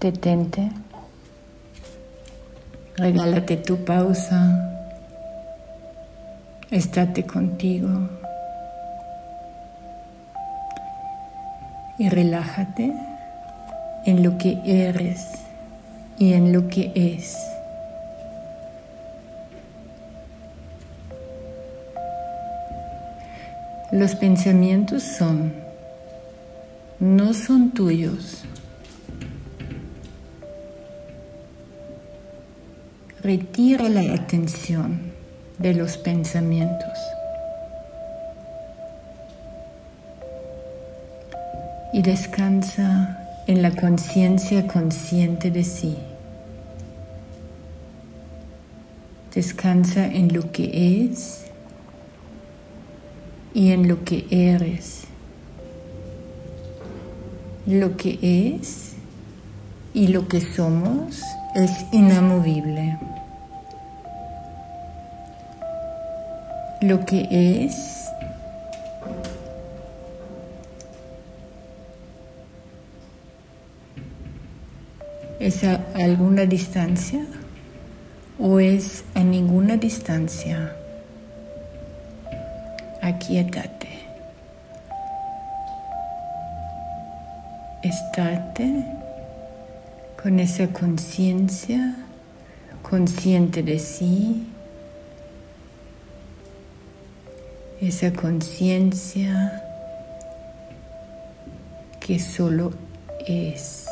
Detente. Regálate tu pausa. Estate contigo. Y relájate en lo que eres y en lo que es. Los pensamientos son, no son tuyos. Retira la atención de los pensamientos. Y descansa en la conciencia consciente de sí. Descansa en lo que es y en lo que eres. Lo que es y lo que somos es inamovible. Lo que es ¿Es a alguna distancia o es a ninguna distancia? Aquietate. Estate con esa conciencia, consciente de sí, esa conciencia que solo es.